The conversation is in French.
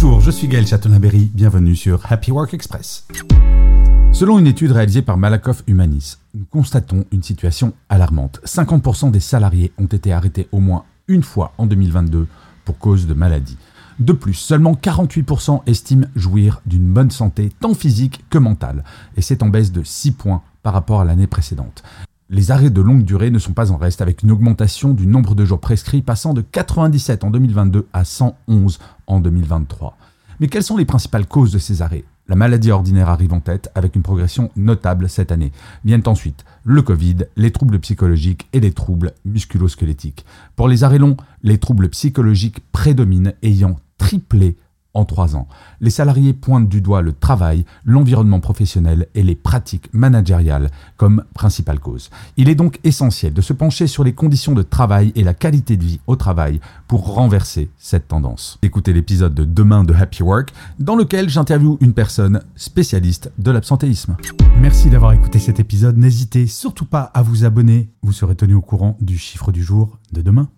Bonjour, je suis Gaël Chatonaberry, bienvenue sur Happy Work Express. Selon une étude réalisée par Malakoff Humanis, nous constatons une situation alarmante. 50% des salariés ont été arrêtés au moins une fois en 2022 pour cause de maladie. De plus, seulement 48% estiment jouir d'une bonne santé tant physique que mentale, et c'est en baisse de 6 points par rapport à l'année précédente. Les arrêts de longue durée ne sont pas en reste, avec une augmentation du nombre de jours prescrits passant de 97 en 2022 à 111 en 2023. Mais quelles sont les principales causes de ces arrêts? La maladie ordinaire arrive en tête, avec une progression notable cette année. Viennent ensuite le Covid, les troubles psychologiques et les troubles musculosquelettiques. Pour les arrêts longs, les troubles psychologiques prédominent, ayant triplé en trois ans. Les salariés pointent du doigt le travail, l'environnement professionnel et les pratiques managériales comme principale cause. Il est donc essentiel de se pencher sur les conditions de travail et la qualité de vie au travail pour renverser cette tendance. Écoutez l'épisode de demain de Happy Work dans lequel j'interviewe une personne spécialiste de l'absentéisme. Merci d'avoir écouté cet épisode. N'hésitez surtout pas à vous abonner. Vous serez tenu au courant du chiffre du jour de demain.